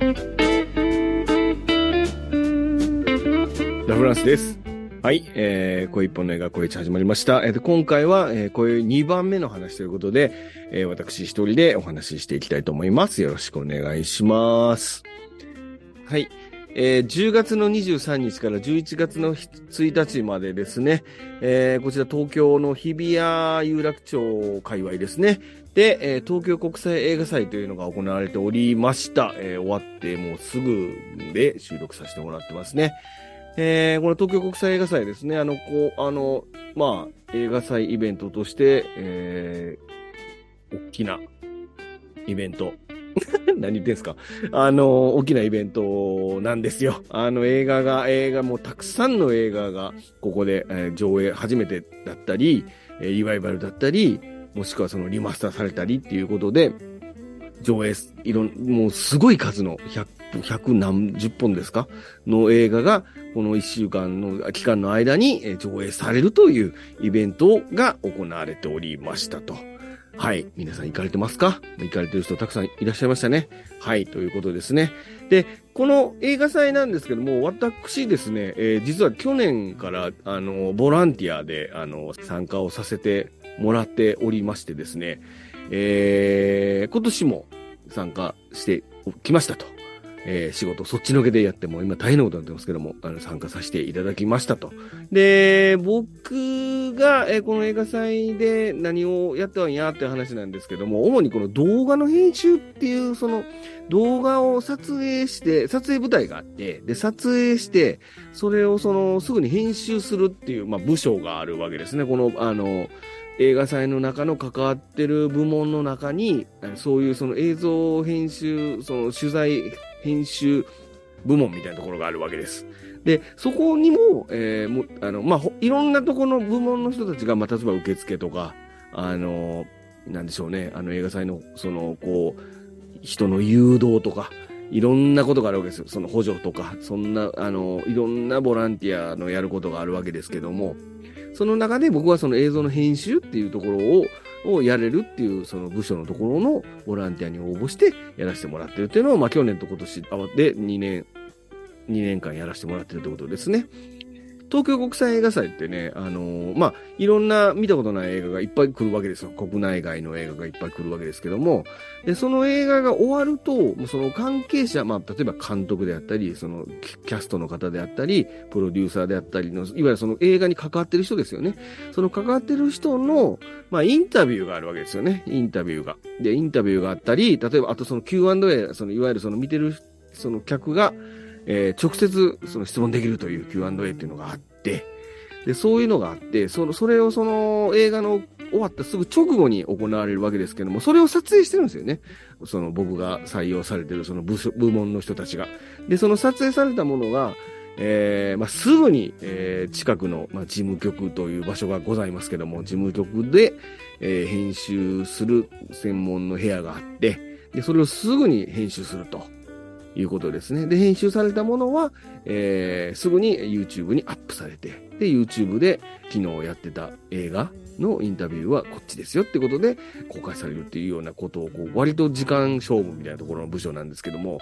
ラフランスです。はい、えー、声一本の映画、声一始まりました。えーと、今回は、えー、声2番目の話ということで、えー、私一人でお話ししていきたいと思います。よろしくお願いします。はい。えー、10月の23日から11月の1日までですね、えー、こちら東京の日比谷有楽町界隈ですね。で、えー、東京国際映画祭というのが行われておりました。えー、終わってもうすぐで収録させてもらってますね。えー、この東京国際映画祭ですね。あの、こう、あの、まあ、映画祭イベントとして、えー、大きなイベント。何言ってんすか？あの、大きなイベントなんですよ。あの、映画が、映画もたくさんの映画が、ここで、えー、上映初めてだったり、えー、リバイバルだったり、もしくはそのリマスターされたりっていうことで、上映、いろん、もうすごい数の100、100何十本ですか？の映画が、この1週間の期間の間に上映されるというイベントが行われておりましたと。はい。皆さん行かれてますか？行かれてる人たくさんいらっしゃいましたね。はい。ということですね。で、この映画祭なんですけども、私ですね、えー、実は去年から、あの、ボランティアで、あの、参加をさせてもらっておりましてですね、えー、今年も参加してきましたと。えー、仕事そっちのけでやっても今大変なことになってますけども、あの、参加させていただきましたと。で、僕が、えー、この映画祭で何をやってはいんやっていう話なんですけども、主にこの動画の編集っていう、その動画を撮影して、撮影舞台があって、で、撮影して、それをその、すぐに編集するっていう、まあ、部署があるわけですね。この、あの、映画祭の中の関わってる部門の中に、そういうその映像編集、その取材編集部門みたいなところがあるわけです。で、そこにも、えー、もあの、まあ、いろんなところの部門の人たちが、まあ、例えば受付とか、あの、なんでしょうね、あの映画祭の、その、こう、人の誘導とか、いろんなことがあるわけですよ。その補助とか、そんな、あの、いろんなボランティアのやることがあるわけですけども、その中で僕はその映像の編集っていうところを、をやれるっていうその部署のところのボランティアに応募してやらせてもらってるっていうのを、まあ去年と今年合わで2年、2年間やらせてもらってるってことですね。東京国際映画祭ってね、あのー、まあ、いろんな見たことない映画がいっぱい来るわけですよ。国内外の映画がいっぱい来るわけですけども、で、その映画が終わると、その関係者、まあ、例えば監督であったり、そのキャストの方であったり、プロデューサーであったりの、いわゆるその映画に関わってる人ですよね。その関わってる人の、まあ、インタビューがあるわけですよね。インタビューが。で、インタビューがあったり、例えば、あとその Q&A、その、いわゆるその見てる、その客が、えー、直接その質問できるという Q&A っていうのがあって、で、そういうのがあって、その、それをその映画の終わったすぐ直後に行われるわけですけども、それを撮影してるんですよね。その僕が採用されてるその部部門の人たちが。で、その撮影されたものが、えー、まあ、すぐに、えー、近くの、まあ、事務局という場所がございますけども、事務局で、えー、編集する専門の部屋があって、で、それをすぐに編集すると。いうことですね。で、編集されたものは、えー、すぐに YouTube にアップされて、で、YouTube で昨日やってた映画のインタビューはこっちですよってことで公開されるっていうようなことを、こう、割と時間勝負みたいなところの部署なんですけども、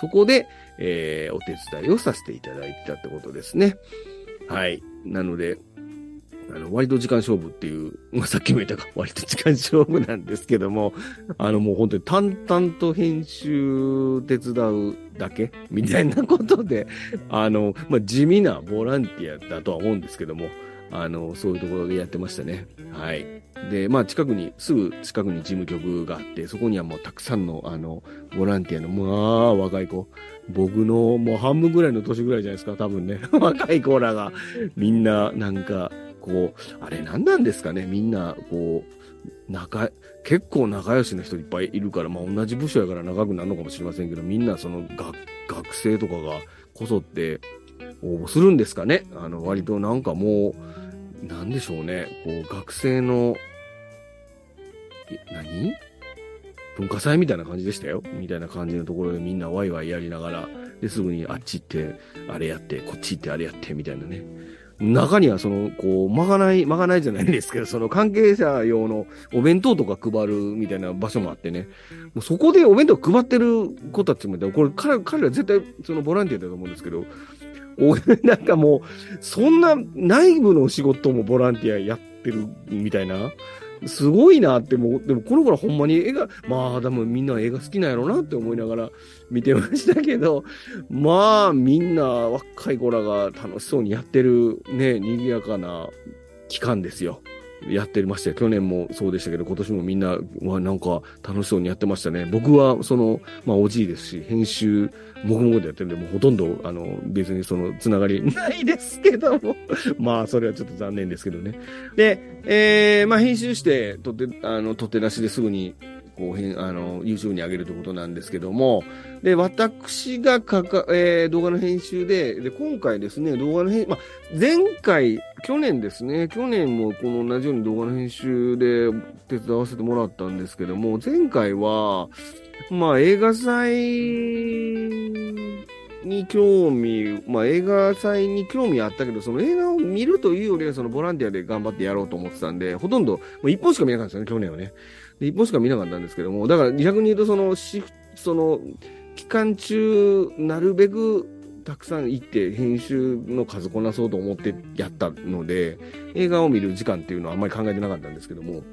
そこで、えー、お手伝いをさせていただいたってことですね。はい。なので、あの、割と時間勝負っていう、まあ、さっきも言ったか、割と時間勝負なんですけども、あの、もう本当に淡々と編集手伝うだけみたいなことで、あの、まあ、地味なボランティアだとは思うんですけども、あの、そういうところでやってましたね。はい。で、まあ、近くに、すぐ近くに事務局があって、そこにはもうたくさんの、あの、ボランティアの、まあ、若い子、僕のもう半分ぐらいの年ぐらいじゃないですか、多分ね。若い子らが、みんな、なんか、こう、あれ何なんですかね？みんな、こう、仲、結構仲良しの人いっぱいいるから、まあ同じ部署やから長くなるのかもしれませんけど、みんなその学、学生とかがこぞって応募するんですかね？あの、割となんかもう、なんでしょうね？こう、学生の、何？文化祭みたいな感じでしたよ？みたいな感じのところでみんなワイワイやりながら、で、すぐにあっち行って、あれやって、こっち行ってあれやって、みたいなね。中にはその、こう、まがない、まがないじゃないんですけど、その関係者用のお弁当とか配るみたいな場所もあってね、もうそこでお弁当配ってる子たちもいて、これ彼彼ら絶対そのボランティアだと思うんですけど、お なんかもう、そんな内部の仕事もボランティアやってるみたいな、すごいなって、もう、でもこの頃ほんまに映画、まあ、でもみんな映画好きなんやろなって思いながら 見てましたけど、まあ、みんな若い子らが楽しそうにやってるね、賑やかな期間ですよ。やってました。去年もそうでしたけど、今年もみんな、わ、なんか楽しそうにやってましたね。僕は、その、まあ、おじいですし、編集、僕もでやってるんで、もうほとんど、あの、別にその、つながり ないですけども。まあ、それはちょっと残念ですけどね。で、えー、まあ、編集して、とって、あの、取って出しですぐに、こう、編あの、YouTube に上げるということなんですけども、で、私がかか、えー、動画の編集で、で、今回ですね、動画の編、まあ、前回、去年ですね、去年もこの同じように動画の編集で手伝わせてもらったんですけども、前回は、まあ、映画祭に興味、まあ、映画祭に興味あったけど、その映画を見るというよりは、そのボランティアで頑張ってやろうと思ってたんで、ほとんど、もう一本しか見なかったんですよね、去年はね。で、一本しか見なかったんですけども、だから逆に言うと、その、シフその、期間中、なるべくたくさん行って編集の数こなそうと思ってやったので、映画を見る時間っていうのはあんまり考えてなかったんですけども、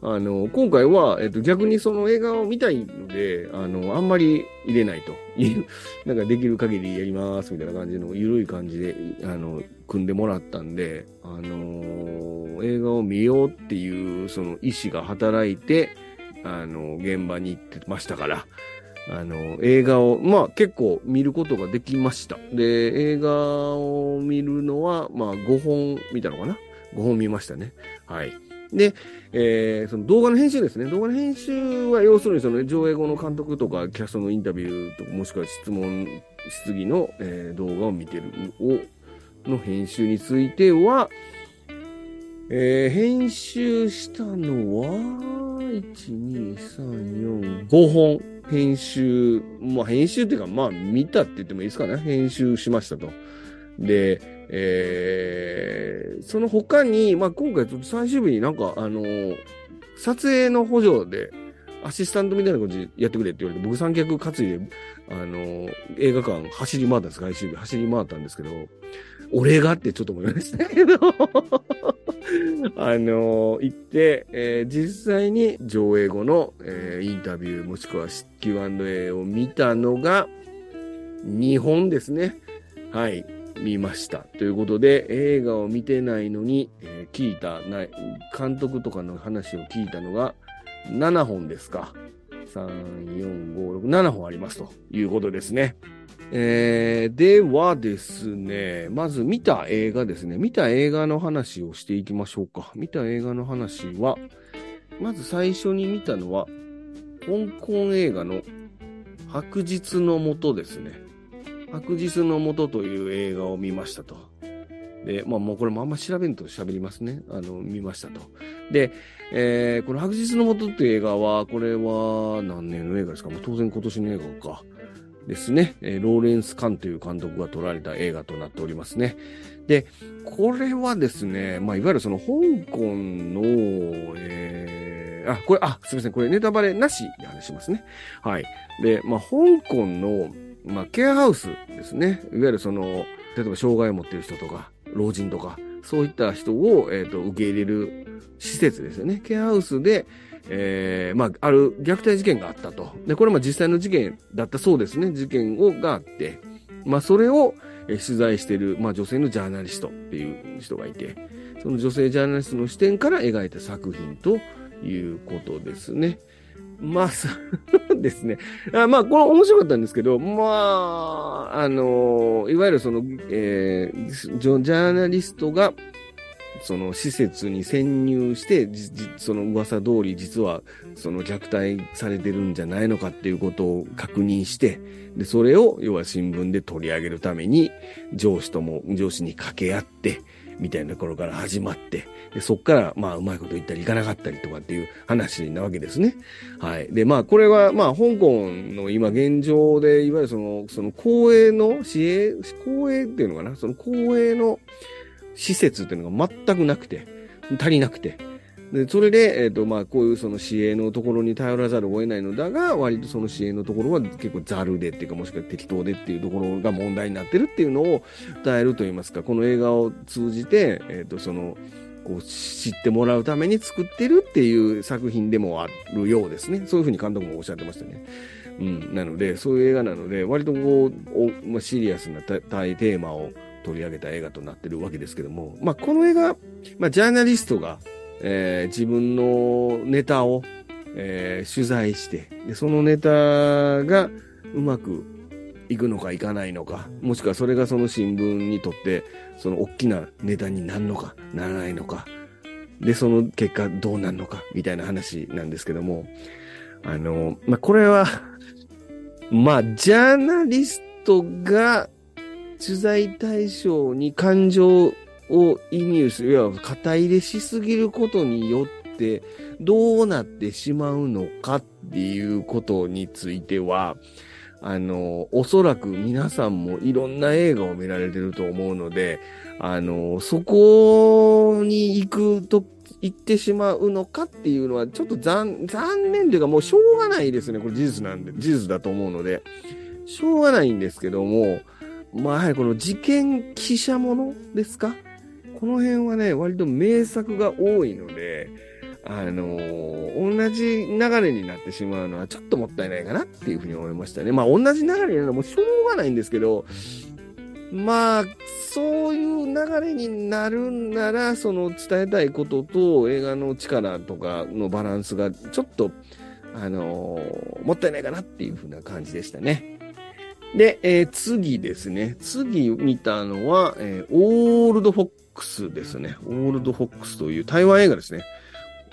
あの、今回は、えっと、逆にその映画を見たいので、あの、あんまり入れないと。いう、なんかできる限りやりますみたいな感じの、ゆるい感じで、あの、組んでもらったんで、あの映画を見ようっていう、その意思が働いて、あの、現場に行ってましたから、あの、映画を、まあ結構見ることができました。で、映画を見るのは、まあ5本見たのかな ?5 本見ましたね。はい。で、えー、その動画の編集ですね。動画の編集は要するにその上映後の監督とかキャストのインタビューとかもしくは質問、質疑の、えー、動画を見てるを、の編集については、えー、編集したのは、1、2、3、4、5本編集、まあ編集っていうか、まあ見たって言ってもいいですかね。編集しましたと。で、えー、その他に、まあ今回ちょっと最終日になんか、あのー、撮影の補助で、アシスタントみたいな感じでやってくれって言われて、僕三脚担いで、あのー、映画館走り回ったんです、最終日走り回ったんですけど、俺がってちょっと思いましたけど あの、行って、えー、実際に上映後の、えー、インタビューもしくは Q&A を見たのが2本ですね。はい。見ました。ということで、映画を見てないのに、えー、聞いたない、監督とかの話を聞いたのが7本ですか。3、4、5、6、7本ありますということですね。えー、ではですね、まず見た映画ですね。見た映画の話をしていきましょうか。見た映画の話は、まず最初に見たのは、香港映画の白日のもとですね。白日のもという映画を見ましたと。で、まあもうこれもあんま調べんと喋りますね。あの、見ましたと。で、えー、この白日のもとっていう映画は、これは何年の映画ですか？もう当然今年の映画か。ですね、えー、ローレンス・カンという監督が撮られた映画となっておりますね。で、これはですね、まあ、いわゆるその香港の、えー、あ、これ、あ、すみません、これネタバレなしで話しますね。はい。で、まあ、香港の、まあ、ケアハウスですね。いわゆるその、例えば障害を持っている人とか、老人とか、そういった人を、えっ、ー、と、受け入れる施設ですよね。ケアハウスで、えー、まあ、ある虐待事件があったと。で、これも実際の事件だったそうですね。事件をがあって、まあ、それを、え取材している、まあ、女性のジャーナリストっていう人がいて、その女性ジャーナリストの視点から描いた作品ということですね。まあ、そう ですね。あまあ、これ面白かったんですけど、まあ、あの、いわゆるその、えー、ジャーナリストが、その施設に潜入して、その噂通り実はその虐待されてるんじゃないのかっていうことを確認して、で、それを要は新聞で取り上げるために上司とも、上司に掛け合って、みたいなところから始まって、でそっから、まあ、うまいこと言ったりいかなかったりとかっていう話なわけですね。はい。で、まあ、これは、まあ、香港の今現状で、いわゆるその、その公営の、市営、公営っていうのかな？その公営の、施設っていうのが全くなくて、足りなくて。で、それで、えっ、ー、と、まあ、こういうその市営のところに頼らざるを得ないのだが、割とその市営のところは結構ザルでっていうか、もしくは適当でっていうところが問題になってるっていうのを伝えると言いますか、この映画を通じて、えっ、ー、と、その、こう知ってもらうために作ってるっていう作品でもあるようですね。そういうふうに監督もおっしゃってましたね。うん。なので、そういう映画なので、割とこう、まあ、シリアスな大テーマを取り上げた映画となってるわけですけども、まあ、この映画、まあ、ジャーナリストが、えー、自分のネタを、えー、取材して、で、そのネタがうまくいくのかいかないのか、もしくはそれがその新聞にとって、その大きなネタになるのか、ならないのか、で、その結果どうなるのか、みたいな話なんですけども、あの、まあ、これは まあ、ジャーナリストが取材対象に感情を移入する、いわば肩入れしすぎることによって、どうなってしまうのかっていうことについては、あの、おそらく皆さんもいろんな映画を見られてると思うので、あの、そこに行くと、行ってしまうのかっていうのは、ちょっと残、残念というかもうしょうがないですね。これ事実なんで、事実だと思うので、しょうがないんですけども、まあ、やはりこの事件記者ものですか？この辺はね、割と名作が多いので、あのー、同じ流れになってしまうのはちょっともったいないかなっていうふうに思いましたね。まあ同じ流れになるのもしょうがないんですけど、まあ、そういう流れになるんなら、その伝えたいことと映画の力とかのバランスがちょっと、あのー、もったいないかなっていうふうな感じでしたね。で、えー、次ですね。次見たのは、えー、オールドフォックスですね。オールドフォックスという台湾映画ですね。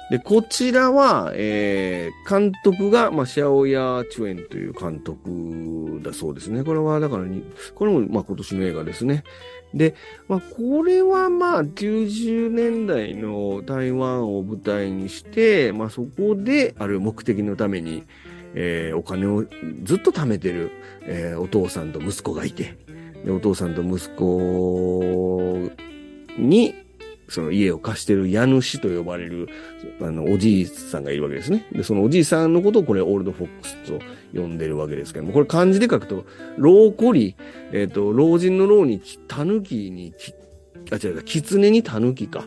で、こちらは、えー、監督が、まあ、シャオヤーチュエンという監督だそうですね。これは、だからに、これも、まあ、今年の映画ですね。で、まあ、これは、まあ、90年代の台湾を舞台にして、まあ、そこで、ある目的のために、えー、お金をずっと貯めてる、えー、お父さんと息子がいて、で、お父さんと息子に、その家を貸してる家主と呼ばれる、あの、おじいさんがいるわけですね。で、そのおじいさんのことをこれ、オールドフォックスと呼んでるわけですけども、これ漢字で書くと、老子り、えっ、ー、と、老人の老に、狸に、あ、違う、き狐に狸か。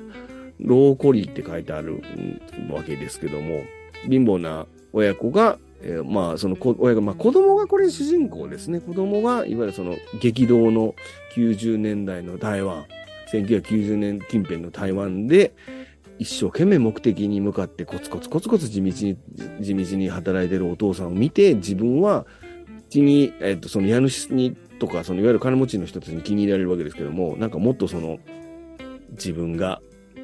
老子りって書いてあるわけですけども、貧乏な親子が、えー、まあ、その親が、まあ、子供がこれ主人公ですね。子供が、いわゆるその激動の90年代の台湾、1990年近辺の台湾で、一生懸命目的に向かってコツコツコツコツ地道に、地道に働いてるお父さんを見て、自分は、気に、えっと、その家主にとか、そのいわゆる金持ちの人たちに気に入られるわけですけども、なんかもっとその、自分が、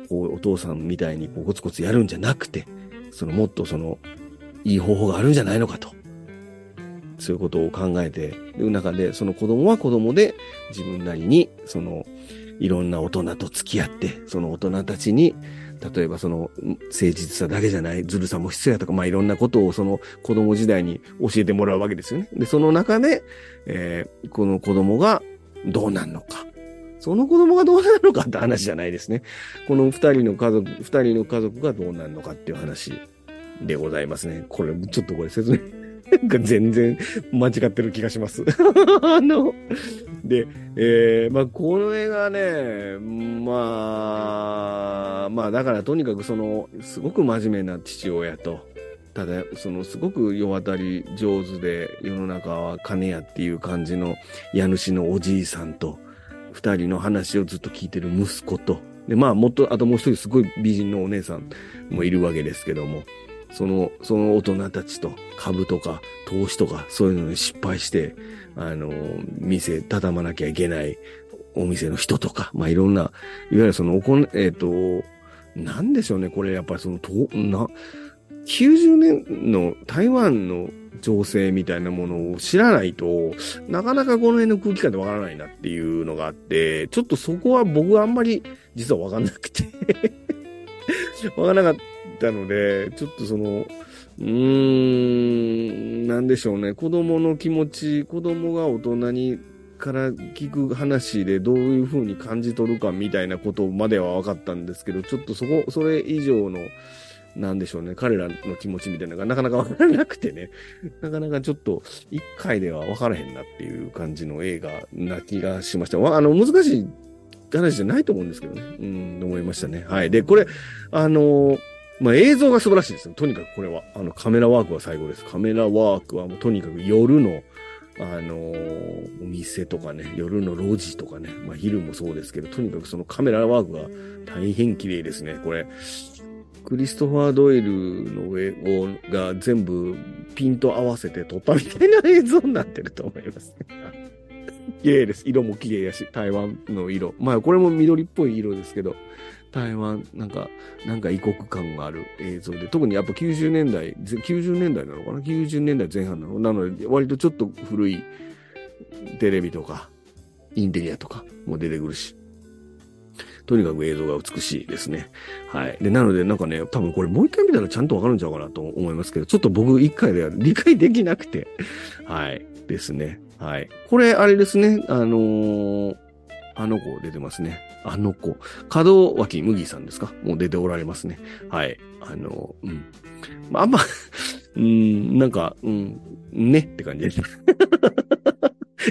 こう、お父さんみたいにこうコツコツやるんじゃなくて、そのもっとその、いい方法があるんじゃないのかと。そういうことを考えてる中で、その子供は子供で自分なりに、その、いろんな大人と付き合って、その大人たちに、例えばその誠実さだけじゃないずるさも必要やとか、まあいろんなことをその子供時代に教えてもらうわけですよね。で、その中で、えー、この子供がどうなんのか。その子供がどうなるのかって話じゃないですね。この二人の家族、二人の家族がどうなるのかっていう話でございますね。これ、ちょっとこれ説明が全然間違ってる気がします。あの、で、えー、まあ、この映画ね、まあ、まあ、だからとにかくその、すごく真面目な父親と、ただ、その、すごく世渡り上手で、世の中は金やっていう感じの家主のおじいさんと、二人の話をずっと聞いてる息子と、で、まあ、もっと、あともう一人すごい美人のお姉さんもいるわけですけども、その、その大人たちと株とか投資とかそういうのに失敗して、あの、店畳まなきゃいけないお店の人とか、まあ、いろんな、いわゆるそのおこ、えっ、ー、と、なんでしょうね、これやっぱりその、と、な、90年の台湾の情勢みたいなものを知らないと、なかなかこの辺の空気感でわからないなっていうのがあって、ちょっとそこは僕はあんまり実はわかんなくて。わからなかった。ので、ちょっとその、うーん、なんでしょうね。子供の気持ち、子供が大人にから聞く話でどういう風に感じ取るかみたいなことまでは分かったんですけど、ちょっとそこ、それ以上の、なんでしょうね、彼らの気持ちみたいなのがなかなか分からなくてね、なかなかちょっと一回では分からへんなっていう感じの映画な気がしました。あの、難しい話じゃないと思うんですけどね。うん、思いましたね。はい。で、これ、あのまあ、映像が素晴らしいですね。とにかくこれは。あの、カメラワークは最後です。カメラワークはもうとにかく夜の、あのー、お店とかね、夜の路地とかね、まあ昼もそうですけど、とにかくそのカメラワークが大変綺麗ですね。これ、クリストファー・ドイルの上をが全部ピント合わせて撮ったみたいな映像になってると思います。綺麗です。色も綺麗やし、台湾の色。まあこれも緑っぽい色ですけど、台湾、なんか、なんか異国感がある映像で、特にやっぱ90年代、90年代なのかな ?90 年代前半なの？なので、割とちょっと古いテレビとか、インテリアとかも出てくるし、とにかく映像が美しいですね。はい。で、なのでなんかね、多分これもう一回見たらちゃんとわかるんちゃうかなと思いますけど、ちょっと僕一回では理解できなくて、はい。ですね。はい。これ、あれですね、あのー、あの子出てますね。あの子。門脇麦さんですか？もう出ておられますね。はい。あの、うん。まあ、あんま うん、なんか、うん、ねって感じです。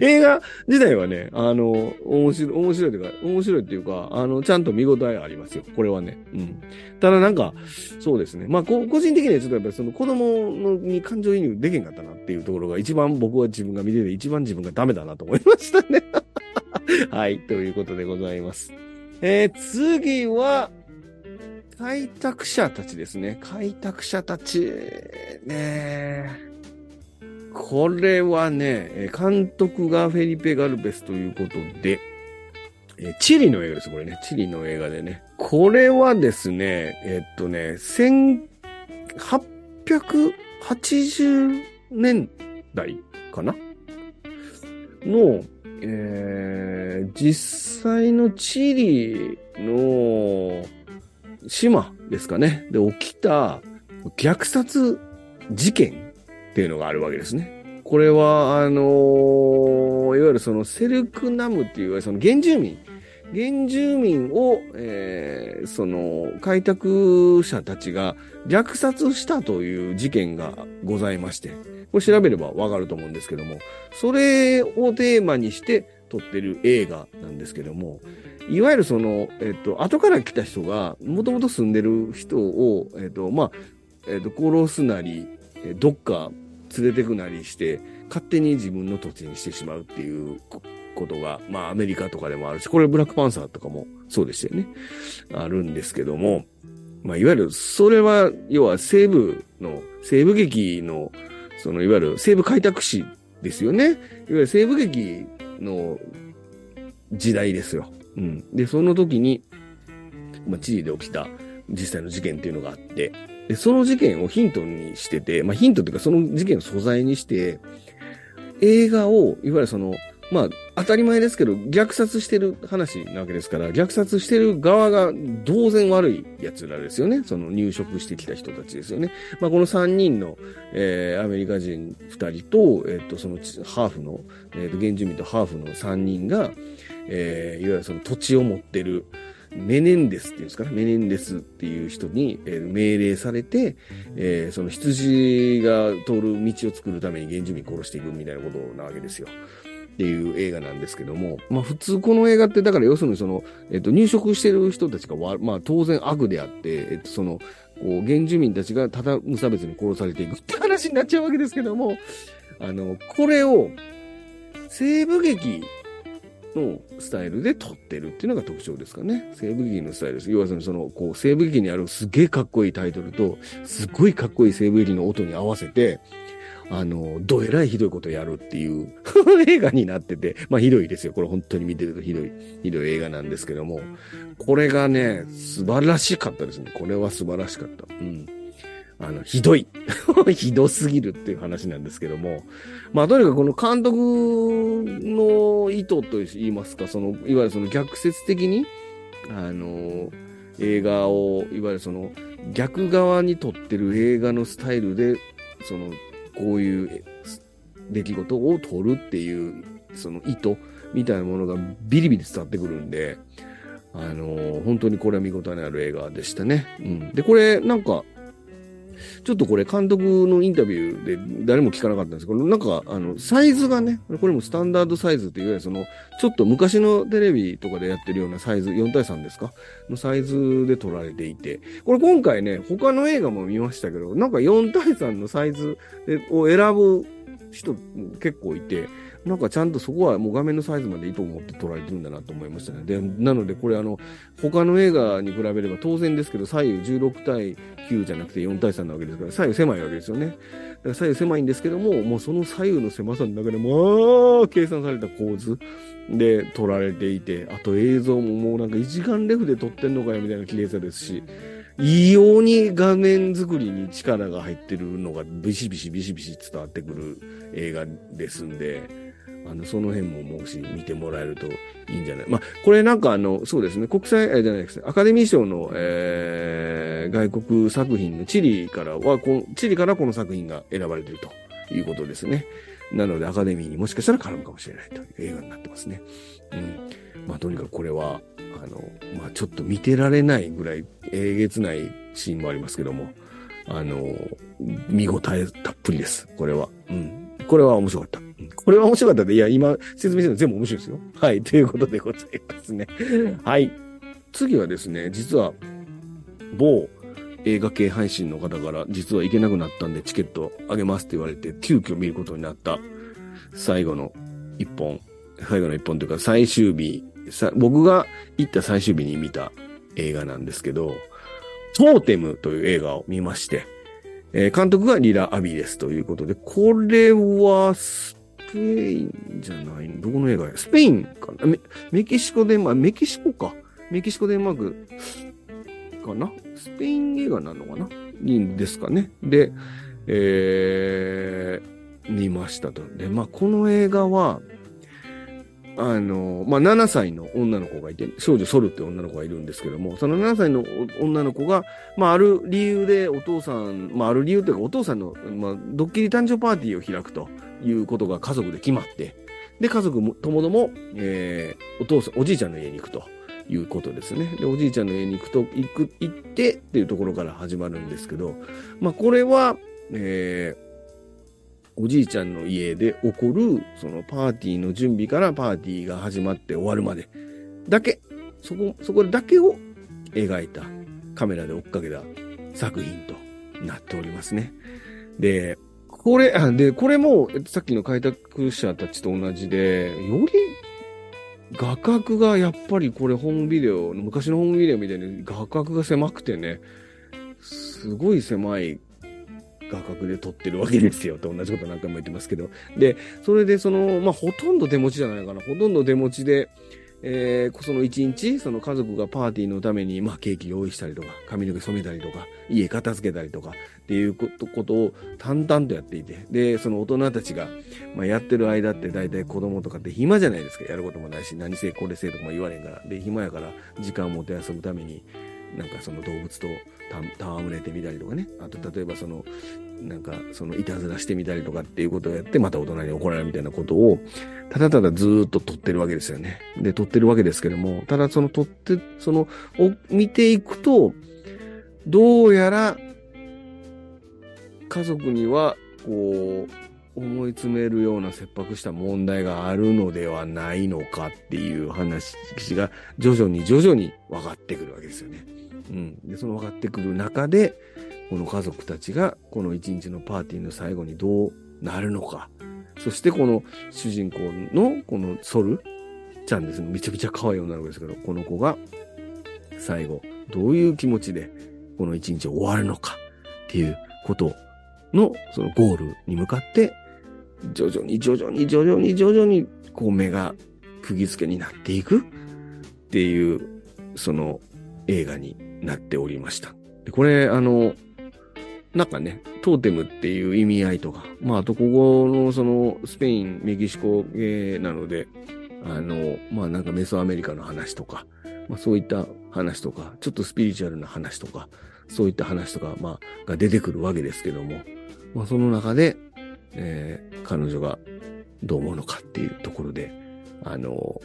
映画自体はね、あの、面白い、面白いというか、面白いっていうか、あの、ちゃんと見応えありますよ。これはね。うん。ただなんか、そうですね。まあ、個人的にはちょっとやっぱりその子供のに感情移入できんかったなっていうところが一番僕は自分が見てて一番自分がダメだなと思いましたね。はい。ということでございます。えー、次は、開拓者たちですね。開拓者たち、ねこれはね、監督がフェリペ・ガルベスということで、えチリの映画です、これね。チリの映画でね。これはですね、えっとね、1880年代かな？の、え、実際のチリの島ですかね。で起きた虐殺事件っていうのがあるわけですね。これは、あのー、いわゆるそのセルクナムっていう、その原住民、原住民を、えー、その開拓者たちが虐殺したという事件がございまして、これ調べればわかると思うんですけども、それをテーマにして撮ってる映画なんですけども、いわゆるその、えっと、後から来た人が、もともと住んでる人を、えっと、まあ、えっと、殺すなり、どっか連れてくなりして、勝手に自分の土地にしてしまうっていうことが、まあ、アメリカとかでもあるし、これブラックパンサーとかもそうでしたよね。あるんですけども、まあ、いわゆる、それは、要は西部の、西部劇の、その、いわゆる西部開拓史ですよね。いわゆる西部劇の時代ですよ。うん。で、その時に、まあ、チリで起きた実際の事件っていうのがあって、で、その事件をヒントにしてて、まあ、ヒントっていうかその事件を素材にして、映画を、いわゆるその、まあ、当たり前ですけど、虐殺してる話なわけですから、虐殺してる側が当然悪い奴らですよね。その入植してきた人たちですよね。まあ、この3人の、えー、アメリカ人2人と、えっ、と、そのハーフの、え、ー、原住民とハーフの3人が、えー、いわゆるその土地を持ってる、メネンデスっていうんですかね、メネンデスっていう人に、命令されて、えー、その羊が通る道を作るために原住民殺していくみたいなことなわけですよ。っていう映画なんですけども、まあ普通この映画ってだから要するにその、えっと入植してる人たちがわ、まあ当然悪であって、えっとその、こう原住民たちがただ無差別に殺されていくって話になっちゃうわけですけども、あの、これを西部劇のスタイルで撮ってるっていうのが特徴ですかね。西部劇のスタイルです。要はその、その、こう、西部劇にあるすげえかっこいいタイトルと、すっごいかっこいい西部劇の音に合わせて、あの、どえらいひどいことやるっていう 映画になってて、まあひどいですよ。これ本当に見てるとひどい、ひどい映画なんですけども、これがね、素晴らしかったですね。これは素晴らしかった。うん。あの、ひどい。ひどすぎるっていう話なんですけども。まあ、とにかくこの監督の意図と言いますか、その、いわゆるその逆説的に、あの、映画を、いわゆるその、逆側に撮ってる映画のスタイルで、その、こういう出来事を撮るっていう、その意図みたいなものがビリビリ伝わってくるんで、あのー本当にこれは見応えのある映画でしたね。うん。で、これ、なんか、ちょっとこれ監督のインタビューで誰も聞かなかったんですけど、なんか、あの、サイズがね、これもスタンダードサイズっていわゆるその、ちょっと昔のテレビとかでやってるようなサイズ、4対3ですか？のサイズで撮られていて、これ今回ね、他の映画も見ましたけど、なんか4対3のサイズを選ぶ人も結構いて、なんかちゃんとそこはもう画面のサイズまでいいと思って撮られてるんだなと思いましたね。で、なのでこれあの、他の映画に比べれば当然ですけど、左右16対9じゃなくて4対3なわけですから、左右狭いわけですよね。だから左右狭いんですけども、もうその左右の狭さの中でも、計算された構図で撮られていて、あと映像ももうなんか一眼レフで撮ってんのかよみたいな綺麗さですし、異様に画面作りに力が入ってるのがビシビシビシビシ伝わってくる映画ですんで、あの、その辺ももし見てもらえるといいんじゃない？まあ、これなんかあの、そうですね、国際、えじゃないですアカデミー賞の、えー、外国作品のチリからは、このチリからこの作品が選ばれているということですね。なのでアカデミーにもしかしたら絡むかもしれないという映画になってますね。うん。まあ、とにかくこれは、あの、まあ、ちょっと見てられないぐらいえげつないシーンもありますけども、あの、見応えたっぷりです。これは。うん。これは面白かった。これは面白かったで、いや、今説明してるの全部面白いですよ。はい。ということでございますね。はい。次はですね、実は、某映画系配信の方から、実は行けなくなったんでチケットあげますって言われて、急遽見ることになった最後の一本、最後の一本というか最終日、僕が行った最終日に見た映画なんですけど、トーテムという映画を見まして、えー監督がリラ・アビですということで、これはスペインじゃないどこの映画やスペインかな？メメキシコデンマーク、メキシコか。メキシコデンマークかな？スペイン映画なのかな？いいんですかね。で、えー、見ましたと。で、まあ、この映画は、あの、まあ、7歳の女の子がいて、少女ソルって女の子がいるんですけども、その7歳の女の子が、まあ、ある理由でお父さん、まあ、ある理由というか、お父さんの、まあ、ドッキリ誕生パーティーを開くということが家族で決まって、で、家族もともども、えー、お父さん、おじいちゃんの家に行くということですね。で、おじいちゃんの家に行くと、行く、行ってっていうところから始まるんですけど、まあ、これは、えー、おじいちゃんの家で起こる、そのパーティーの準備からパーティーが始まって終わるまで、だけ、そこ、そこだけを描いた、カメラで追っかけた作品となっておりますね。で、これ、で、これも、さっきの開拓者たちと同じで、より、画角がやっぱりこれホームビデオ、昔のホームビデオみたいに画角が狭くてね、すごい狭い画角で撮ってるわけですよ。と同じこと何回も言ってますけど。で、それでその、まあ、ほとんど手持ちじゃないかな。ほとんど手持ちで、えー、その一日、その家族がパーティーのために、まあ、ケーキ用意したりとか、髪の毛染めたりとか、家片付けたりとか、っていうことを淡々とやっていて、で、その大人たちが、まあ、やってる間って大体子供とかって暇じゃないですか。やることもないし、何せこれせえとかも言われんから。で、暇やから、時間を持て遊ぶために、なんかその動物と戯れてみたりとかね。あと、例えばその、なんか、その、いたずらしてみたりとかっていうことをやって、また大人に怒られるみたいなことを、ただただずっと撮ってるわけですよね。で、撮ってるわけですけども、ただその撮って、その、を見ていくと、どうやら、家族には、こう、思い詰めるような切迫した問題があるのではないのかっていう話が徐々に徐々に分かってくるわけですよね。うん。で、その分かってくる中で、この家族たちがこの一日のパーティーの最後にどうなるのか。そしてこの主人公のこのソルちゃんですね。めちゃめちゃ可愛い女の子ですけど、この子が最後どういう気持ちでこの一日終わるのかっていうことのそのゴールに向かって徐々に徐々に徐々に徐々にこう目が釘付けになっていく？っていうその映画になっておりました。でこれあのなんかね、トーテムっていう意味合いとか、まあ、あとここのそのスペイン、メキシコ系なので、あの、まあなんかメソアメリカの話とか、まあそういった話とか、ちょっとスピリチュアルな話とか、そういった話とか、まあ、が出てくるわけですけども、まあその中で、えー、彼女がどう思うのかっていうところで、あの、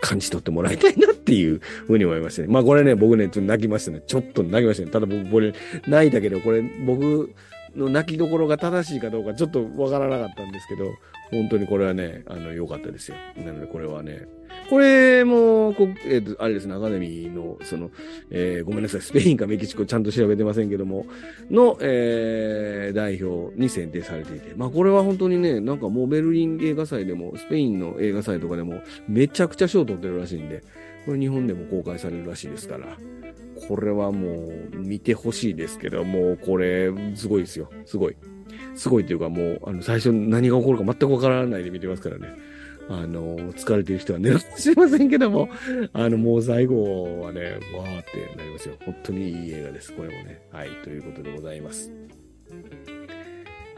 感じ取ってもらいたいなっていうふうに思いましたね。まあこれね、僕ね、ちょっと泣きましたね。ちょっと泣きましたね。ただ僕、これ、泣いたけど、これ、僕の泣きどころが正しいかどうかちょっとわからなかったんですけど、本当にこれはね、あの、良かったですよ。なのでこれはね、これも、こえっ、ー、と、あれですね、アカデミーの、その、えー、ごめんなさい、スペインかメキシコちゃんと調べてませんけども、の、えー、代表に選定されていて、まあこれは本当にね、なんかもうベルリン映画祭でも、スペインの映画祭とかでも、めちゃくちゃ賞取ってるらしいんで、これ日本でも公開されるらしいですから、これはもう見てほしいですけど、もうこれ、すごいですよ。すごい。すごいというかもう、あの、最初何が起こるか全くわからないで見てますからね。あの、疲れてる人は寝るかもしれませんけども、あの、もう最後はね、わーってなりますよ。本当にいい映画です。これもね。はい、ということでございます。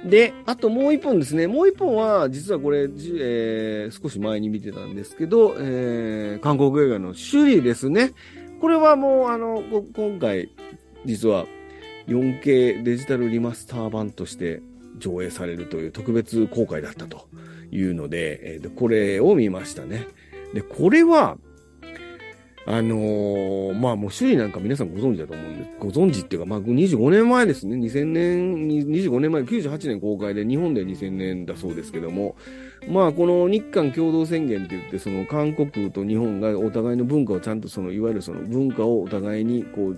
で、あともう一本ですね。もう一本は、実はこれ、えー、少し前に見てたんですけど、えー、韓国映画の首里ですね。これはもう、あの、今回、実は 4K デジタルリマスター版として上映されるという特別公開だったというので、えー、これを見ましたね。で、これは、あのー、まあもう種類なんか皆さんご存知だと思うんです。ご存知っていうか、まあ25年前ですね。2000年、25年前、98年公開で日本で2000年だそうですけども、まあこの日韓共同宣言って言って、その韓国と日本がお互いの文化をちゃんとその、いわゆるその文化をお互いにこう、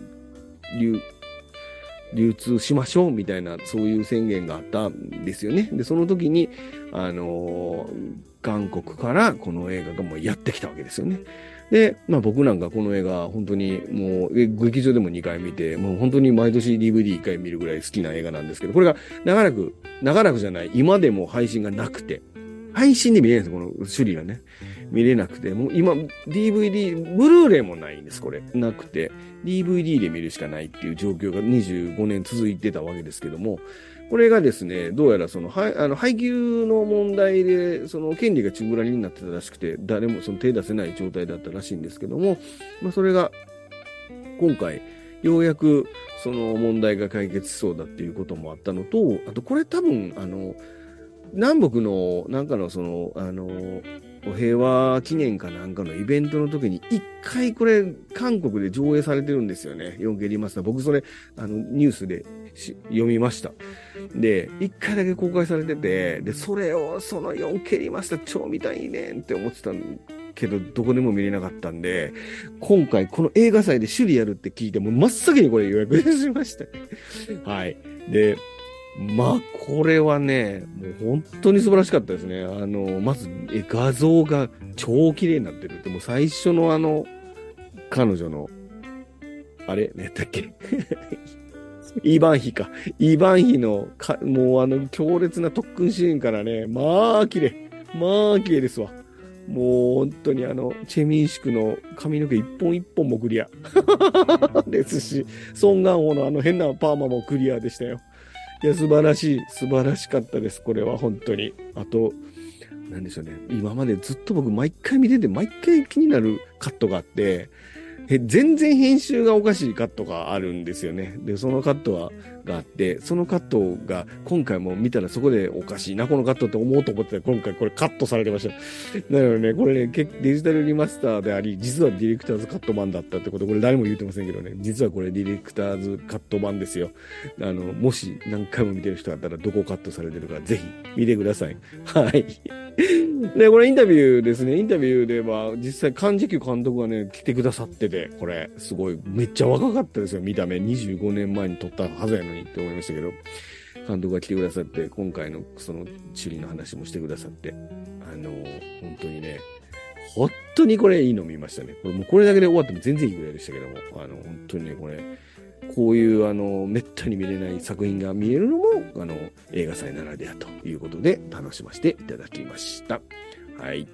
流、流通しましょうみたいな、そういう宣言があったんですよね。で、その時に、あのー、韓国からこの映画がもうやってきたわけですよね。で、まあ僕なんかこの映画、本当にもう、劇場でも2回見て、もう本当に毎年 DVD1 回見るぐらい好きな映画なんですけど、これが長らく、長らくじゃない、今でも配信がなくて、配信で見れないんですこの種類がね。見れなくて、もう今、DVD、ブルーレイもないんです、これ。なくて、DVD で見るしかないっていう状況が25年続いてたわけですけども、これがですね、どうやらその、はあの配給の問題で、その権利がちぐらりになってたらしくて、誰もその手出せない状態だったらしいんですけども、まあ、それが、今回、ようやくその問題が解決しそうだっていうこともあったのと、あとこれ多分、あの、南北の、なんかのその、あの、平和記念かなんかのイベントの時に、一回これ、韓国で上映されてるんですよね。4K リマスター。僕それ、あの、ニュースで読みました。で、一回だけ公開されてて、で、それを、その 4K リマスター超見たいねんって思ってたけど、どこでも見れなかったんで、今回この映画祭で首里やるって聞いて、もう真っ先にこれ予約しました。はい。で、まあ、これはね、もう本当に素晴らしかったですね。あの、まず、え画像が超綺麗になってる。でも最初のあの、彼女の、あれ？何やったっけ？イーバンヒか。イーバンヒのか、もうあの強烈な特訓シーンからね、まあ綺麗。まあ綺麗ですわ。もう本当にあの、チェミンシクの髪の毛一本一本もクリア。ですし、ソンガンホのあの変なパーマもクリアでしたよ。いや、素晴らしい。素晴らしかったです。これは本当に。あと、なんでしょうね。今までずっと僕毎回見てて、毎回気になるカットがあって、全然編集がおかしいカットがあるんですよね。で、そのカットは、があって、そのカットが今回も見たらそこでおかしいな、このカットって思うと思ってた今回これカットされてました。なのでね、これね、デジタルリマスターであり、実はディレクターズカット版だったってこと、これ誰も言ってませんけどね、実はこれディレクターズカット版ですよ。あの、もし何回も見てる人だったらどこカットされてるかぜひ見てください。はい。で、これインタビューですね。インタビューでは、実際、漢字球監督がね、来てくださってて、これ、すごい、めっちゃ若かったですよ、見た目。25年前に撮ったはずやのにって思いましたけど、監督が来てくださって、今回のその、地理の話もしてくださって、あの、本当にね、本当にこれいいの見ましたね。これもうこれだけで終わっても全然いいぐらいでしたけども、あの、本当にね、これ、こういうあの、めったに見れない作品が見えるのも、あの、映画祭ならではということで楽しませていただきました。はい。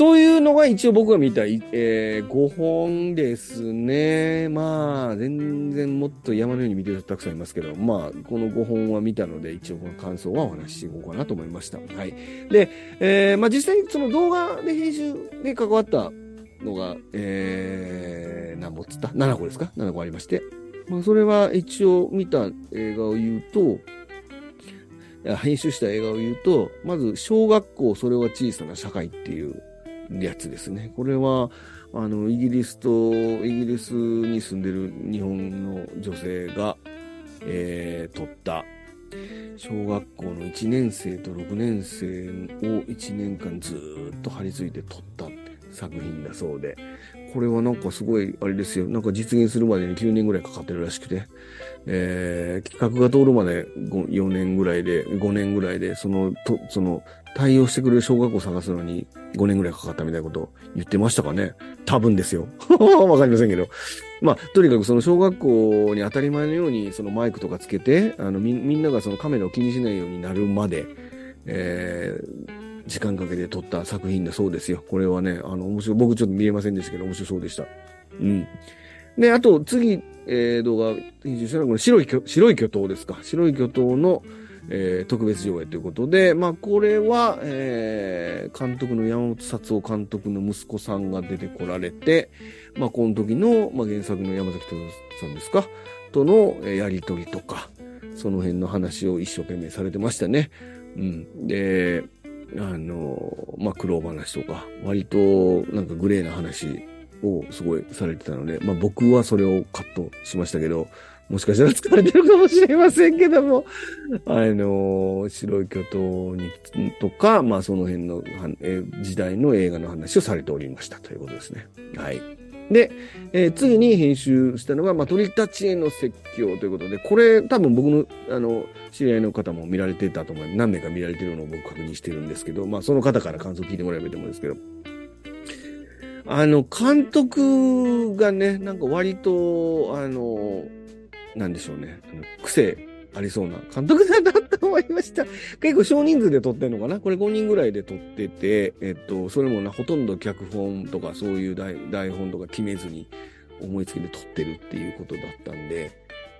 というのが一応僕が見た、えー、5本ですね。まあ、全然もっと山のように見てる人たくさんいますけど、まあ、この5本は見たので、一応この感想はお話ししていこうかなと思いました。はい。で、えー、まあ実際にその動画で編集で関わったのが、えー、何本つった ?7 個ですか ?7 個ありまして。まあ、それは一応見た映画を言うと、編集した映画を言うと、まず、小学校それは小さな社会っていうやつですね。これは、あの、イギリスと、イギリスに住んでる日本の女性が、えー、撮った、小学校の1年生と6年生を1年間ずっと張り付いて撮ったって作品だそうで、これはなんかすごい、あれですよ。なんか実現するまでに9年ぐらいかかってるらしくて、えー、企画が通るまで4年ぐらいで、5年ぐらいで、その、と、その、対応してくれる小学校を探すのに5年ぐらいかかったみたいなことを言ってましたかね多分ですよ。わかりませんけど。まあ、とにかくその小学校に当たり前のようにそのマイクとかつけて、あのみ、みんながそのカメラを気にしないようになるまで、えー、時間かけて撮った作品だそうですよ。これはね、あの、面白い。僕ちょっと見えませんでしたけど、面白そうでした。うん。で、あと、次、えー、動画編集したのは、この白い巨、白い巨頭ですか。白い巨頭の、えー、特別上映ということで、まあ、これは、えー、監督の山本達夫監督の息子さんが出てこられて、まあ、この時の、まあ、原作の山崎徹さんですか、との、えー、やりとりとか、その辺の話を一生懸命されてましたね。うん。で、あの、まあ、苦労話とか、割となんかグレーな話をすごいされてたので、まあ、僕はそれをカットしましたけど、もしかしたら疲れてるかもしれませんけども、あの、白い巨頭に、とか、まあ、その辺の時代の映画の話をされておりましたということですね。はい。で、えー、次に編集したのが、まあ、鳥たちへの説教ということで、これ多分僕の、あの、知り合いの方も見られてたと思う。何名か見られてるのを僕確認してるんですけど、まあ、その方から感想聞いてもらえばいいと思うんですけど、あの、監督がね、なんか割と、あの、なんでしょうね、癖ありそうな監督だなと思いました。結構少人数で撮ってんのかな？これ5人ぐらいで撮ってて、えっと、それもな、ほとんど脚本とかそういう台台本とか決めずに思いつきで撮ってるっていうことだったんで、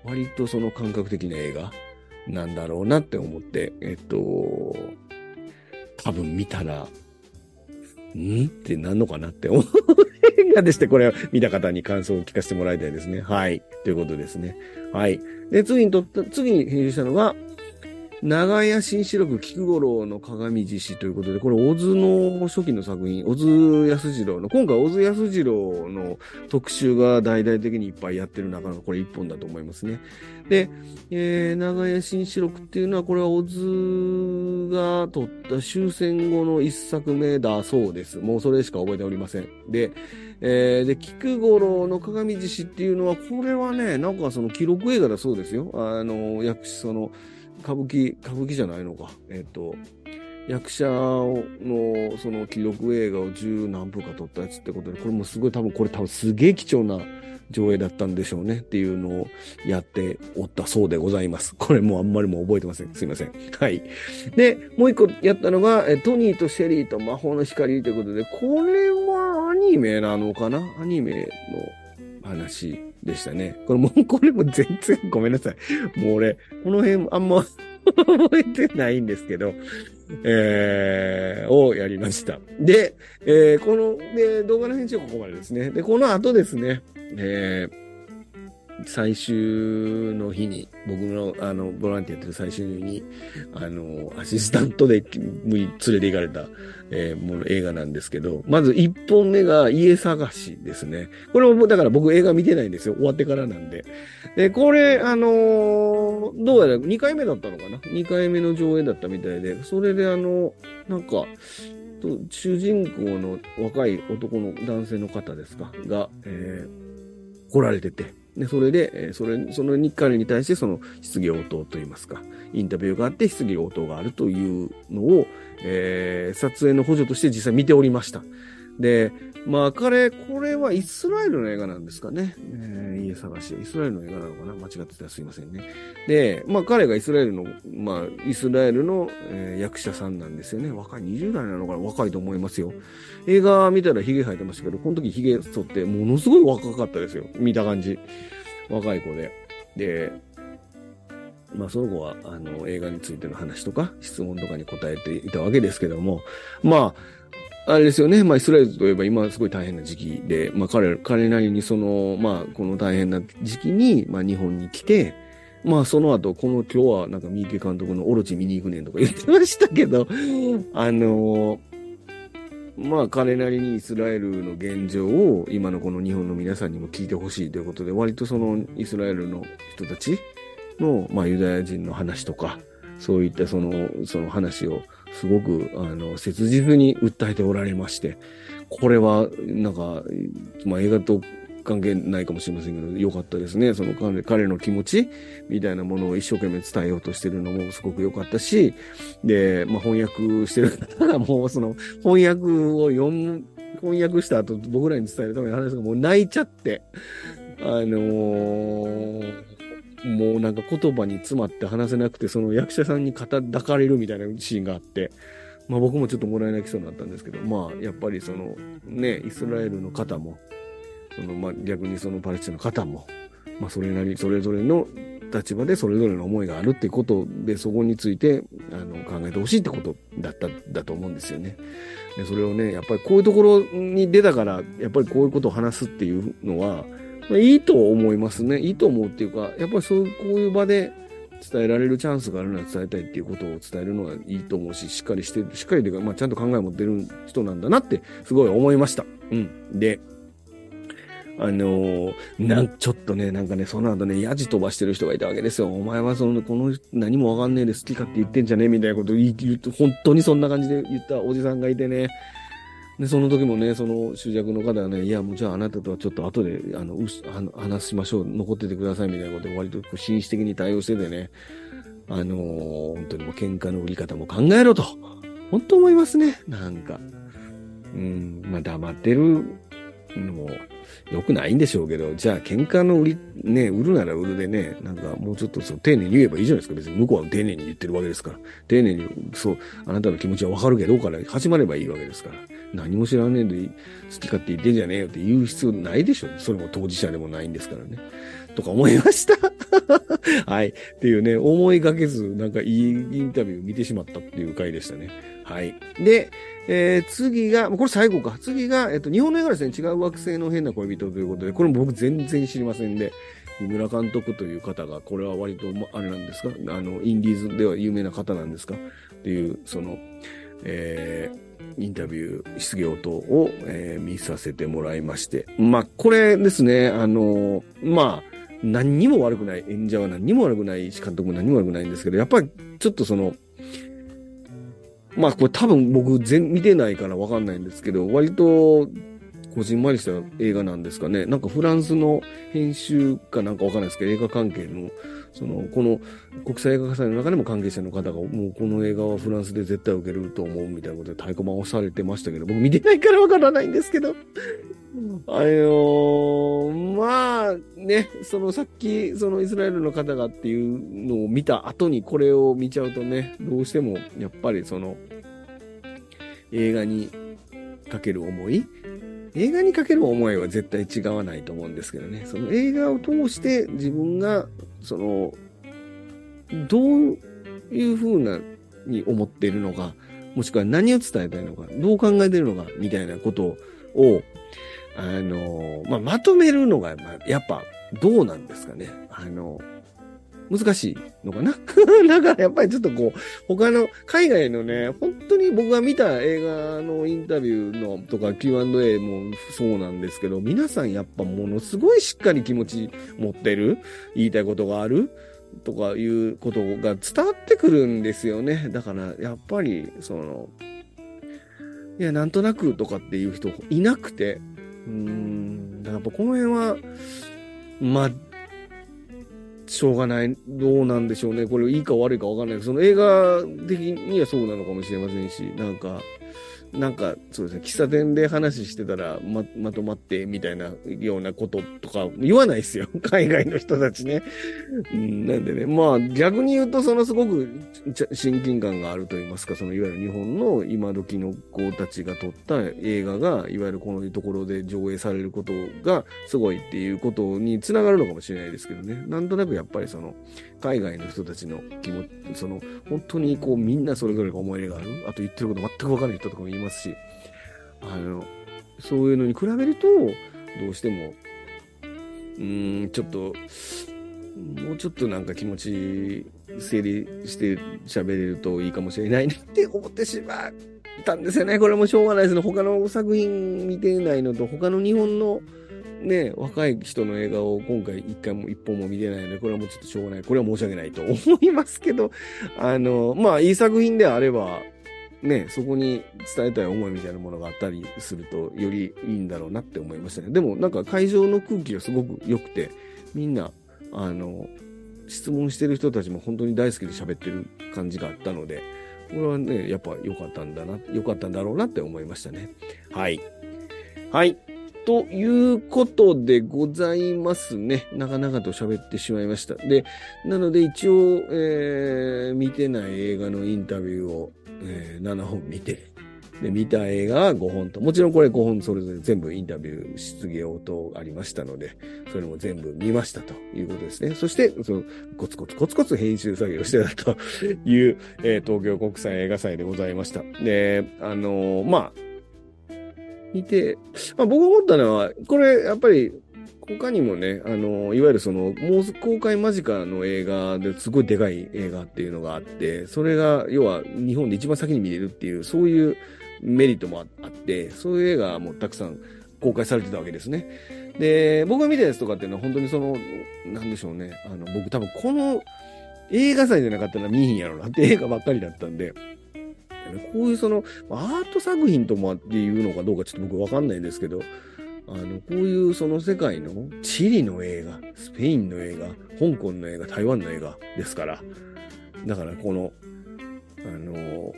割とその感覚的な映画なんだろうなって思って、えっと、多分見たら、ん？ってなんのかなって思う。映画でして、これを見た方に感想を聞かせてもらいたいですね。はい。ということですね。はい。で、次にとった、次に編集したのが、長屋新四六菊五郎の鏡獅子ということで、これ、小津の初期の作品、小津安二郎の、今回小津安二郎の特集が大々的にいっぱいやってる中のこれ一本だと思いますね。で、えー、長屋新四六っていうのは、これは小津が撮った終戦後の一作目だそうです。もうそれしか覚えておりません。で、えー、で、菊五郎の鏡獅子っていうのは、これはね、なんかその記録映画だそうですよ。あの、役所、その、歌舞伎、歌舞伎じゃないのか。えっ、ー、と、役者のその記録映画を十何分か撮ったやつってことで、これもすごい多分これ多分すげえ貴重な上映だったんでしょうねっていうのをやっておったそうでございます。これもうあんまりもう覚えてません。すいません。はい。で、もう一個やったのが、トニーとシェリーと魔法の光ということで、これはアニメなのかな？アニメの話でしたね。これも、これも全然ごめんなさい。もう俺、この辺あんま覚えてないんですけど、えー、をやりました。で、えー、この、で、動画の編集はここまでですね。で、この後ですね、えー、最終の日に、僕の、あの、ボランティアやってる最終日に、あの、アシスタントで連れて行かれた、えー、もの、映画なんですけど、まず一本目が家探しですね。これも、だから僕映画見てないんですよ。終わってからなんで。で、これ、あのー、どうやら2回目だったのかな ?2 回目の上映だったみたいで、それであの、なんか、主人公の若い男の男性の方ですか？が、えー、来られてて、で、それで、それ、その日韓に対してその質疑応答といいますか、インタビューがあって質疑応答があるというのを、えー、撮影の補助として実際見ておりました。で、まあ彼、これはイスラエルの映画なんですかね。えー、家探し。イスラエルの映画なのかな間違ってたらすいませんね。で、まあ彼がイスラエルの、まあイスラエルの、えー、役者さんなんですよね。若い、20代なのかな若いと思いますよ。映画見たら髭生えてましたけど、この時髭剃ってものすごい若かったですよ。見た感じ。若い子で。で、まあその子はあの映画についての話とか質問とかに答えていたわけですけども、まあ、あれですよね。まあ、イスラエルといえば今すごい大変な時期で、まあ、彼、彼なりにその、まあ、この大変な時期に、まあ、日本に来て、まあその後、この今日はなんか三池監督のオロチ見に行くねんとか言ってましたけど、あのーまあ彼なりにイスラエルの現状を今のこの日本の皆さんにも聞いてほしいということで、割とそのイスラエルの人たちの、まあユダヤ人の話とか、そういったその、その話をすごく、あの、切実に訴えておられまして、これは、なんか、まあ映画と関係ないかもしれませんけど、良かったですね。その彼彼の気持ちみたいなものを一生懸命伝えようとしてるのもすごく良かったし、で、まあ翻訳してる方が もうその翻訳を読む、翻訳した後僕らに伝えるための話がもう泣いちゃって、あのー、もうなんか言葉に詰まって話せなくて、その役者さんに肩抱かれるみたいなシーンがあって、まあ僕もちょっともらい泣きそうになったんですけど、まあやっぱりそのね、イスラエルの方も、そのまあ逆にそのパレスチナの方も、まあそれなり、それぞれの立場でそれぞれの思いがあるってことで、そこについて、あの、考えてほしいってことだった、だと思うんですよね。で、それをね、やっぱりこういうところに出たから、やっぱりこういうことを話すっていうのは、いいと思いますね。いいと思うっていうか、やっぱりそういう、こういう場で伝えられるチャンスがあるなら伝えたいっていうことを伝えるのはいいと思うし、しっかりして、しっかりというか、まあちゃんと考え持ってる人なんだなって、すごい思いました。うん。で、あのー、なん、ちょっとね、なんかね、その後ね、ヤジ飛ばしてる人がいたわけですよ。お前はその、この、何もわかんねえで好きかって言ってんじゃねえみたいなこと言って、本当にそんな感じで言ったおじさんがいてね。で、その時もね、その主役の方がね、いや、もうじゃああなたとはちょっと後で、あの、うあの話しましょう、残っててくださいみたいなことで割とこう紳士的に対応しててね、あのー、本当にもう喧嘩の売り方も考えろと、本当思いますね、なんか。うん、まあ黙ってるのも、良くないんでしょうけど、じゃあ喧嘩の売り、ね、売るなら売るでね、なんかもうちょっとそう丁寧に言えばいいじゃないですか。別に向こうは丁寧に言ってるわけですから。丁寧に、そう、あなたの気持ちはわかるけどから始まればいいわけですから。何も知らねえで好き勝手言ってんじゃねえよって言う必要ないでしょ。それも当事者でもないんですからね。とか思いました はい。っていうね、思いがけず、なんかいいインタビュー見てしまったっていう回でしたね。はい。で、えー、次が、これ最後か。次が、えっと、日本の映画ですね、違う惑星の変な恋人ということで、これも僕全然知りませんで、木村監督という方が、これは割と、あれなんですか？あの、インディーズでは有名な方なんですか？っていう、その、えー、インタビュー、失業等を、えー、見させてもらいまして。まあ、これですね、あの、まあ、何にも悪くない、演者は何にも悪くないし、監督も何にも悪くないんですけど、やっぱりちょっとその、まあこれ多分僕全見てないからわかんないんですけど、割とこじんまりした映画なんですかね。なんかフランスの編集かなんかわかんないですけど、映画関係の、その、この国際映画祭の中でも関係者の方が、もうこの映画はフランスで絶対受けると思うみたいなことで太鼓判をされてましたけど、僕見てないからわからないんですけど。あのー、まあね、そのさっき、そのイスラエルの方がっていうのを見た後にこれを見ちゃうとね、どうしてもやっぱりその映画にかける思い映画にかける思いは絶対違わないと思うんですけどね。その映画を通して自分が、その、どういう風なに思っているのか、もしくは何を伝えたいのか、どう考えているのか、みたいなことを、あの、まあ、まとめるのが、ま、やっぱ、どうなんですかね。あの、難しいのかな？だからやっぱりちょっとこう、他の海外のね、本当に僕が見た映画のインタビューのとか Q&A もそうなんですけど、皆さんやっぱものすごいしっかり気持ち持ってる、言いたいことがある？とかいうことが伝わってくるんですよね。だからやっぱり、その、いや、なんとなくとかっていう人いなくて、うーん、だからやっぱこの辺は、まあ、しょうがない。どうなんでしょうね。これいいか悪いかわかんないけど、その映画的にはそうなのかもしれませんし、なんか、なんか、そうですね、喫茶店で話してたら、ま、まとまって、みたいなようなこととか言わないですよ。海外の人たちね。うん、なんでね、まあ、逆に言うと、そのすごく親近感があると言いますか、そのいわゆる日本の今時の子たちが撮った映画が、いわゆるこのところで上映されることがすごいっていうことにつながるのかもしれないですけどね。なんとなくやっぱりその、海外の人たちの気持ち、その、本当にこうみんなそれぞれが思い入れがある。あと言ってること全くわかんない人とかもいますし、あの、そういうのに比べると、どうしても、うーん、ちょっと、もうちょっとなんか気持ち整理して喋れるといいかもしれないなって思ってしまったんですよね。これもしょうがないですね。他の作品見てないのと、他の日本のね、若い人の映画を今回一回も一本も見てないので、これはもうちょっとしょうがない。これは申し訳ないと思いますけど、あの、まあいい作品であれば、ね、そこに伝えたい思いみたいなものがあったりすると、よりいいんだろうなって思いましたね。でもなんか会場の空気がすごく良くて、みんな、あの、質問してる人たちも本当に大好きで喋ってる感じがあったので、これはね、やっぱ良かったんだな、良かったんだろうなって思いましたね。はい。はい。ということでございますね。なかなかと喋ってしまいました。で、なので一応、えー、見てない映画のインタビューを、えー、7本見て、で、見た映画は5本と、もちろんこれ5本それぞれ全部インタビュー、質疑応答ありましたので、それも全部見ましたということですね。そして、その、コツコツコツコツ編集作業してたという、えー、東京国際映画祭でございました。で、あのー、まあ、見て、まあ僕思ったのは、これやっぱり他にもね、あの、いわゆるその、もう公開間近の映画ですごいでかい映画っていうのがあって、それが、要は日本で一番先に見れるっていう、そういうメリットもあって、そういう映画もたくさん公開されてたわけですね。で、僕が見たやつとかっていうのは本当にその、なんでしょうね、あの、僕多分この映画祭じゃなかったら見ひんやろなって映画ばっかりだったんで、こういうその、アート作品ともっていうのかどうかちょっと僕わかんないんですけど、あの、こういうその世界のチリの映画、スペインの映画、香港の映画、台湾の映画ですから、だからこの、あの、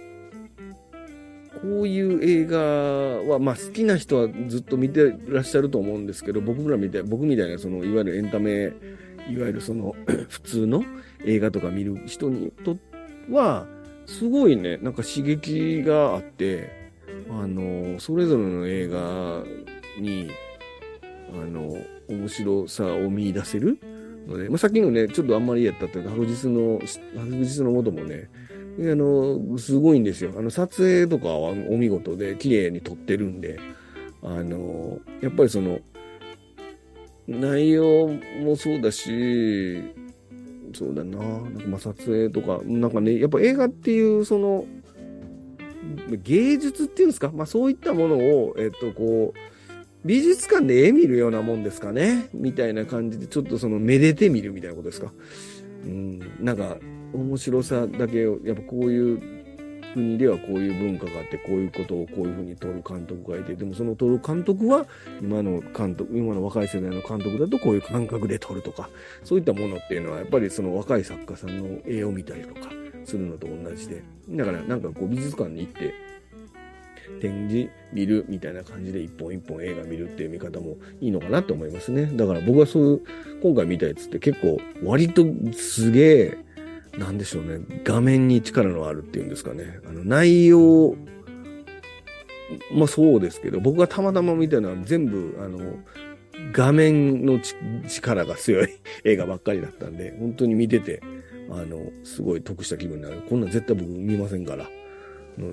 こういう映画は、まあ好きな人はずっと見てらっしゃると思うんですけど、僕らみたい、僕みたいなその、いわゆるエンタメ、いわゆるその、普通の映画とか見る人にとっては、すごいね、なんか刺激があって、あの、それぞれの映画に、あの、面白さを見出せるので、まあ、さっきのね、ちょっとあんまりやったっていうか、白日の、白日の元もね、あの、すごいんですよ。あの、撮影とかはお見事で、綺麗に撮ってるんで、あの、やっぱりその、内容もそうだし、そうだな。なんかまあ撮影とか、なんかね、やっぱ映画っていうその、芸術っていうんですか？まあそういったものを、えっとこう、美術館で絵見るようなもんですかね？みたいな感じで、ちょっとその、めでてみるみたいなことですか？うん、なんか、面白さだけを、やっぱこういう国ではこういう文化があって、こういうことをこういうふうに撮る監督がいて、でもその撮る監督は、今の監督、今の若い世代の監督だとこういう感覚で撮るとか、そういったものっていうのは、やっぱりその若い作家さんの絵を見たりとかするのと同じで、だからなんかこう美術館に行って、展示見るみたいな感じで一本一本映画見るっていう見方もいいのかなと思いますね。だから僕はそういう、今回見たやつって結構割とすげえ、なんでしょうね、画面に力のあるっていうんですかね。あの、内容、まあそうですけど、僕がたまたま見たのは全部、あの、画面の力が強い 映画ばっかりだったんで、本当に見てて、あの、すごい得した気分になる。こんなん絶対僕見ませんから、の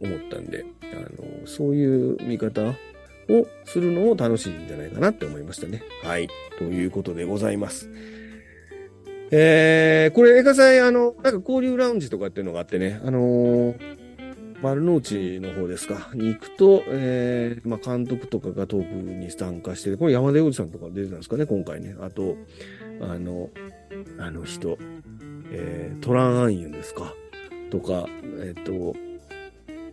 思ったんで、あの、そういう見方をするのも楽しいんじゃないかなって思いましたね。はい。ということでございます。えー、これ映画祭、あの、なんか交流ラウンジとかっていうのがあってね、あのー、丸の内の方ですか、に行くと、えー、まあ、監督とかがトークに参加してこれ山田洋次さんとか出てたんですかね、今回ね。あと、あの、あの人、えー、トランアンユンですか、とか、えっ、ー、と、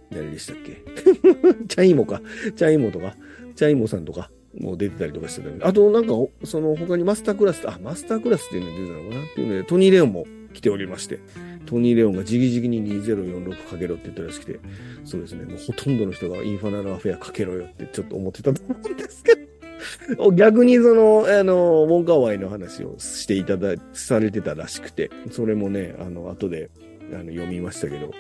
誰でしたっけ？チャイモか。チャイモとか、チャイモさんとか、もう出てたりとかしてたので、あとなんか、その他にマスタークラス、あ、マスタークラスっていうのが出てたのかな？っていうので、トニー・レオンも来ておりまして、トニー・レオンが直々に2046かけろって言ったらしくて、そうですね、もうほとんどの人がインファナルアフェアかけろよってちょっと思ってたと思うんですけど、逆にその、あの、ウォンカーワイの話をしていただ、されてたらしくて、それもね、あの、後で、あの、読みましたけど、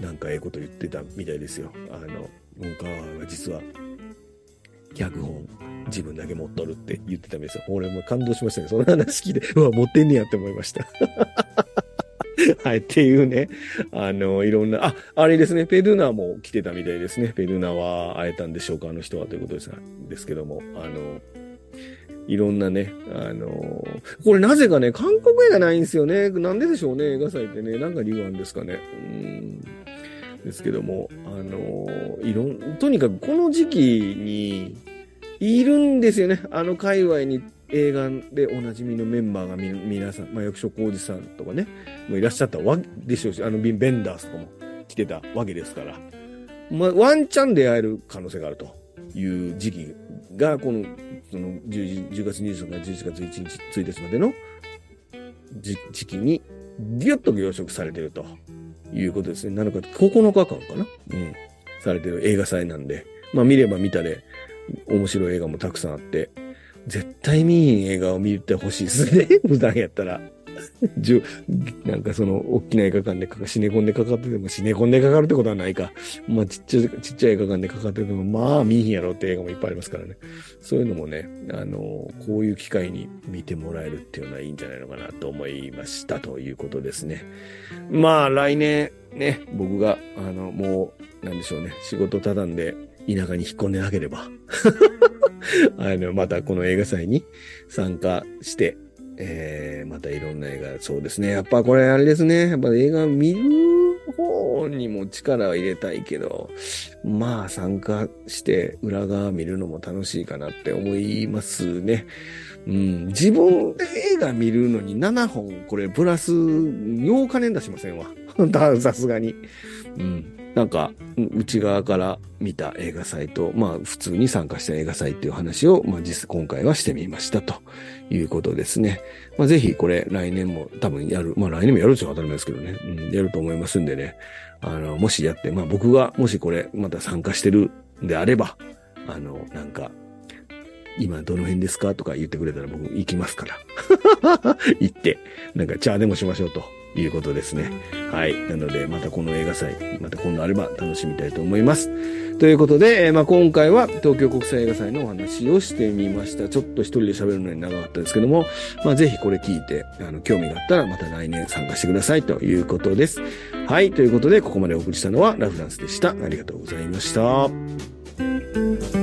なんかええこと言ってたみたいですよ。あの、ウォンカーワイは実は、脚本自分だけ持っとるって言ってたんですよ。俺も感動しましたね。その話聞いて、うわ、持ってんねやって思いました。はい、っていうね、あの、いろんな、あ、あれですね、ペルナも来てたみたいですね。ペルナは会えたんでしょうか、あの人はということですですけども、あの、いろんなね、あのこれなぜかね、韓国映画ないんですよね。なんででしょうね、映画祭ってね。なんか理由あるんですかね。うん。ですけども、あのーいろん、とにかくこの時期に、いるんですよね。あの界隈に映画でおなじみのメンバーがみ、皆さん、まあ、役所広司さんとかね、もういらっしゃったわけでしょうし、あの、ビンベンダースとかも来てたわけですから、まあ、ワンチャン出会える可能性があるという時期が、この、その10、10月23日から11月1日、1日までの時期に、ぎゅっと凝縮されてるということですね。7日、9日間かな？うん。されてる映画祭なんで、まあ見れば見たで、面白い映画もたくさんあって、絶対見ひん映画を見てほしいですね。普段やったら。じゅなんかその、大きな映画館でかか、シネコンでかかってても、シネコンでかかるってことはないか。まあ、ちっちゃい、ちっちゃい映画館でかかってても、まあ、見ひんやろって映画もいっぱいありますからね。そういうのもね、あの、こういう機会に見てもらえるっていうのはいいんじゃないのかなと思いましたということですね。まあ、来年、ね、僕が、あの、もう、なんでしょうね、仕事畳んで、田舎に引っ込んでなければ、あの、またこの映画祭に参加して、えー、またいろんな映画、そうですね。やっぱこれあれですね。やっぱ映画見る方にも力を入れたいけど、まあ参加して裏側見るのも楽しいかなって思いますね。うん、自分で映画見るのに7本、これプラス、8日年出しませんわ。さすがに。うん。なんか、内側から見た映画祭と、まあ、普通に参加した映画祭っていう話を、まあ、実、今回はしてみましたということですね。まあ、ぜひこれ来年も多分やる。まあ、来年もやるっていうのは当たり前ですけどね。うん、やると思いますんでね。あの、もしやって、まあ、僕がもしこれまた参加してるんであれば、あの、なんか、今どの辺ですか？とか言ってくれたら僕行きますから。行って、なんかチャーでもしましょうということですね。はい。なので、またこの映画祭、また今度あれば楽しみたいと思います。ということで、えーまあ今回は東京国際映画祭のお話をしてみました。ちょっと一人で喋るのに長かったですけども、まあぜひこれ聞いて、あの、興味があったらまた来年参加してくださいということです。はい。ということで、ここまでお送りしたのはラフランスでした。ありがとうございました。